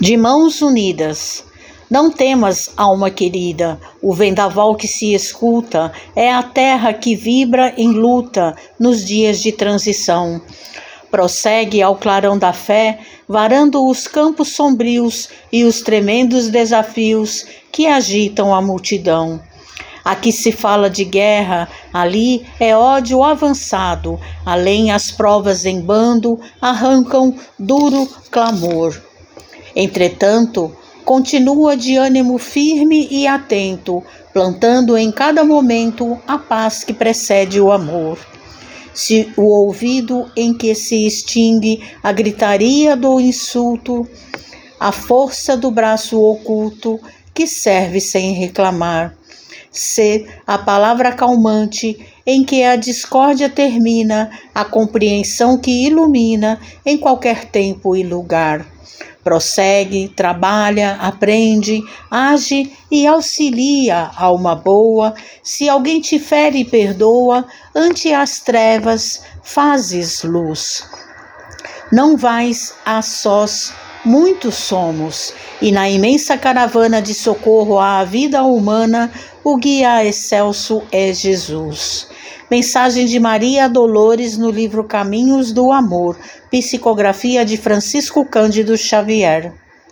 De mãos unidas. Não temas, alma querida, o vendaval que se escuta é a terra que vibra em luta nos dias de transição. Prossegue ao clarão da fé, varando os campos sombrios e os tremendos desafios que agitam a multidão. Aqui se fala de guerra, ali é ódio avançado, além as provas em bando arrancam duro clamor. Entretanto, continua de ânimo firme e atento, plantando em cada momento a paz que precede o amor. Se o ouvido em que se extingue a gritaria do insulto, a força do braço oculto que serve sem reclamar, se a palavra calmante em que a discórdia termina, a compreensão que ilumina em qualquer tempo e lugar prossegue, trabalha, aprende, age e auxilia alma boa. Se alguém te fere, perdoa, ante as trevas fazes luz. Não vais a sós, muitos somos, e na imensa caravana de socorro à vida humana, o guia excelso é Jesus. Mensagem de Maria Dolores no livro Caminhos do Amor, psicografia de Francisco Cândido Xavier.